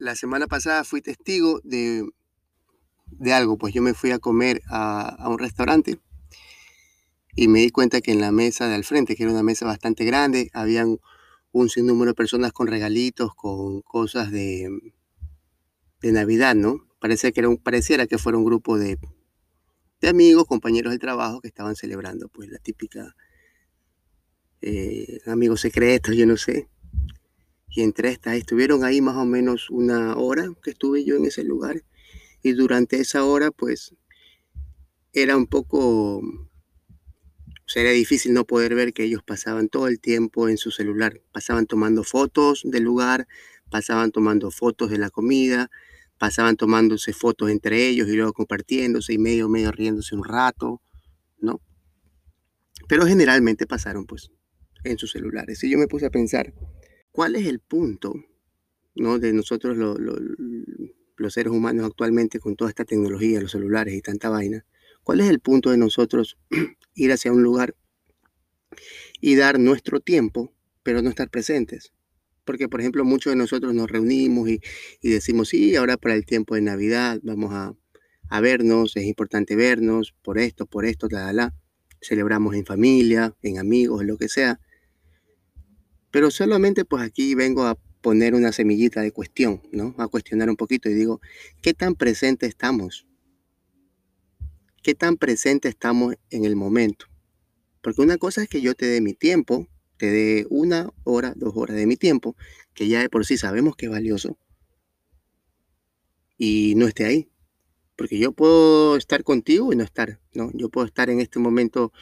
La semana pasada fui testigo de, de algo, pues yo me fui a comer a, a un restaurante y me di cuenta que en la mesa de al frente, que era una mesa bastante grande, habían un sinnúmero de personas con regalitos, con cosas de, de Navidad, ¿no? Parece que era un, pareciera que fuera un grupo de, de amigos, compañeros de trabajo que estaban celebrando, pues la típica eh, amigos secretos, yo no sé. Y entre estas estuvieron ahí más o menos una hora que estuve yo en ese lugar. Y durante esa hora, pues, era un poco, sería difícil no poder ver que ellos pasaban todo el tiempo en su celular. Pasaban tomando fotos del lugar, pasaban tomando fotos de la comida, pasaban tomándose fotos entre ellos y luego compartiéndose y medio, medio riéndose un rato, ¿no? Pero generalmente pasaron pues en sus celulares. Y yo me puse a pensar, ¿cuál es el punto, ¿no? De nosotros los seres humanos actualmente con toda esta tecnología, los celulares y tanta vaina. ¿Cuál es el punto de nosotros ir hacia un lugar y dar nuestro tiempo, pero no estar presentes? Porque, por ejemplo, muchos de nosotros nos reunimos y, decimos, sí, ahora para el tiempo de Navidad vamos a, vernos, es importante vernos, por esto, por esto, la, la, Celebramos en familia, en amigos, en lo que sea. Pero solamente pues aquí vengo a poner una semillita de cuestión, ¿no? A cuestionar un poquito y digo, ¿qué tan presente estamos? ¿Qué tan presente estamos en el momento? Porque una cosa es que yo te dé mi tiempo, te dé una hora, dos horas de mi tiempo, que ya de por sí sabemos que es valioso, y no esté ahí. Porque yo puedo estar contigo y no estar, ¿no? Yo puedo estar en este momento,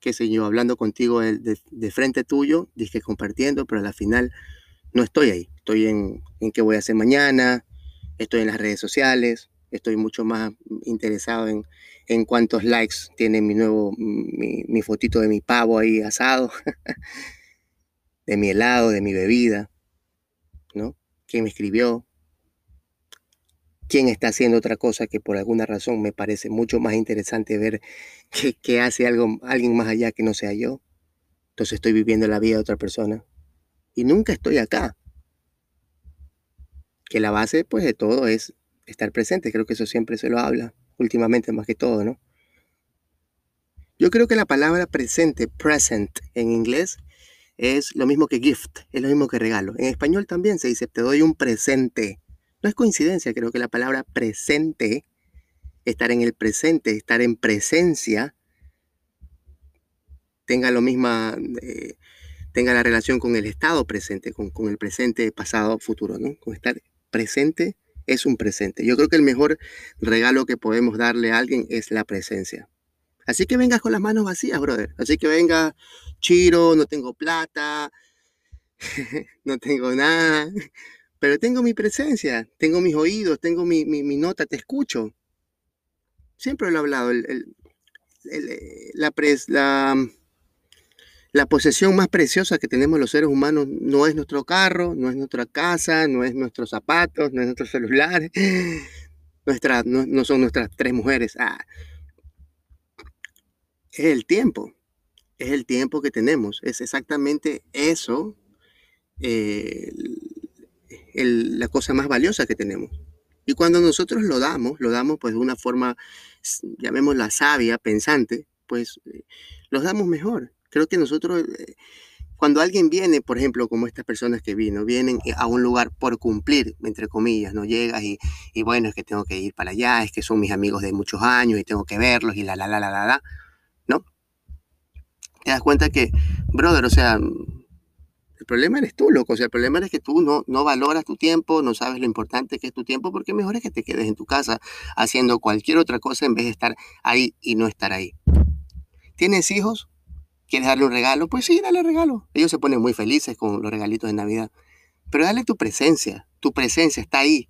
qué sé yo, hablando contigo de, frente tuyo, dije compartiendo, pero al final no estoy ahí. Estoy en, en qué voy a hacer mañana, estoy en las redes sociales, estoy mucho más interesado en, en cuántos likes tiene mi nuevo, mi, mi fotito de mi pavo ahí asado. de mi helado, de mi bebida, ¿no? ¿Quién me escribió? ¿Quién está haciendo otra cosa que por alguna razón me parece mucho más interesante ver que, hace algo, alguien más allá que no sea yo? Entonces estoy viviendo la vida de otra persona. Y nunca estoy acá. Que la base, pues, de todo es estar presente. Creo que eso siempre se lo habla, últimamente más que todo, ¿no? Yo creo que la palabra presente, present en inglés, es lo mismo que gift, es lo mismo que regalo. En español también se dice, te doy un presente. No es coincidencia, creo que la palabra presente, estar en el presente, estar en presencia, tenga lo misma, eh, tenga la relación con el estado presente, con, el presente, pasado, futuro, ¿no? Con estar presente es un presente. Yo creo que el mejor regalo que podemos darle a alguien es la presencia. Así que vengas con las manos vacías, brother. Así que venga, Chiro, no tengo plata, no tengo nada, pero tengo mi presencia, tengo mis oídos, tengo mi, nota, te escucho. Siempre lo he hablado, la, la, la posesión más preciosa que tenemos los seres humanos no es nuestro carro, no es nuestra casa, no es nuestros zapatos, no es nuestro celular, nuestra, no, son nuestras tres mujeres. Ah, es el tiempo, es el tiempo que tenemos, es exactamente eso eh, la cosa más valiosa que tenemos. Y cuando nosotros lo damos, lo damos pues de una forma, llamémosla sabia, pensante, pues eh, los damos mejor. Creo que nosotros, eh, cuando alguien viene, por ejemplo, como estas personas que vino, vienen a un lugar por cumplir, entre comillas, no llegas y, y bueno, es que tengo que ir para allá, es que son mis amigos de muchos años y tengo que verlos y la, la, la, la, la, la te das cuenta que, brother, o sea, el problema eres tú, loco. O sea, el problema es que tú no, no valoras tu tiempo, no sabes lo importante que es tu tiempo, porque mejor es que te quedes en tu casa haciendo cualquier otra cosa en vez de estar ahí y no estar ahí. ¿Tienes hijos? ¿Quieres darle un regalo? Pues sí, dale regalo. Ellos se ponen muy felices con los regalitos de Navidad. Pero dale tu presencia, Tu presencia está ahí.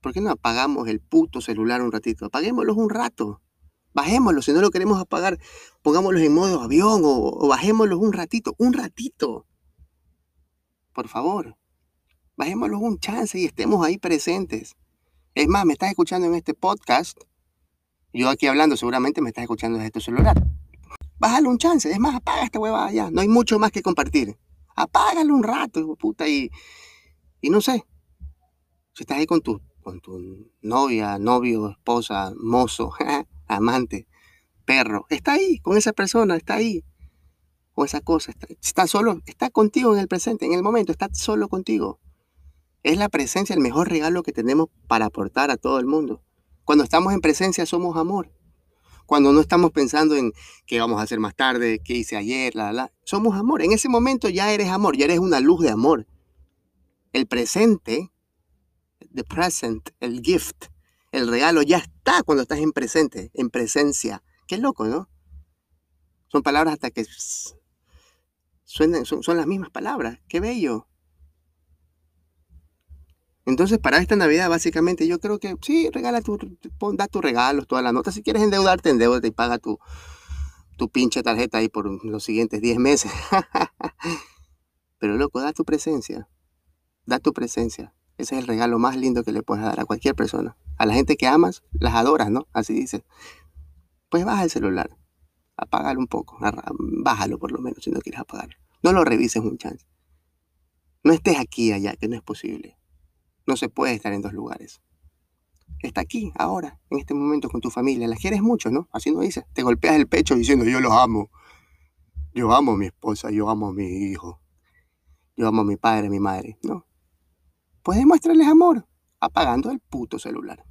¿Por qué no apagamos el puto celular un ratito? Apaguémoslo un rato. Bajémoslo, si no lo queremos apagar, pongámoslo en modo avión o, bajémoslo un ratito, un ratito. Por favor, bajémoslo un chance y estemos ahí presentes. Es más, me estás escuchando en este podcast. Yo aquí hablando, seguramente me estás escuchando desde tu celular. Bájalo un chance. Es más, apaga esta hueva ya. No hay mucho más que compartir. Apágalo un rato, puta, y, y no sé. Si estás ahí con tu, con tu novia, novio, esposa, mozo, amante, perro, está ahí, con esa persona, está ahí. O esa cosa, está, está solo, está contigo en el presente, en el momento, está solo contigo. Es la presencia el mejor regalo que tenemos para aportar a todo el mundo. Cuando estamos en presencia somos amor. Cuando no estamos pensando en qué vamos a hacer más tarde, qué hice ayer, la, la, somos amor. En ese momento ya eres amor, ya eres una luz de amor. El presente, the present, el gift, el regalo ya está cuando estás en presente, en presencia. Qué loco, ¿no? Son palabras hasta que suenan, son, las mismas palabras. Qué bello. Entonces, para esta Navidad, básicamente, yo creo que sí, regala tu, da tus regalos, toda la nota. Si quieres endeudarte, endeudate y paga tu, tu pinche tarjeta ahí por los siguientes 10 meses. Pero loco, da tu presencia. Da tu presencia. Ese es el regalo más lindo que le puedes dar a cualquier persona. A la gente que amas, las adoras, ¿no? Así dice. Pues baja el celular. Apágalo un poco. Bájalo por lo menos si no quieres apagarlo. No lo revises un chance. No estés aquí allá, que no es posible. No se puede estar en dos lugares. Está aquí, ahora, en este momento con tu familia. La quieres mucho, ¿no? Así no dices. Te golpeas el pecho diciendo yo los amo. Yo amo a mi esposa, yo amo a mi hijo. Yo amo a mi padre, a mi madre. No. Puedes mostrarles amor apagando el puto celular.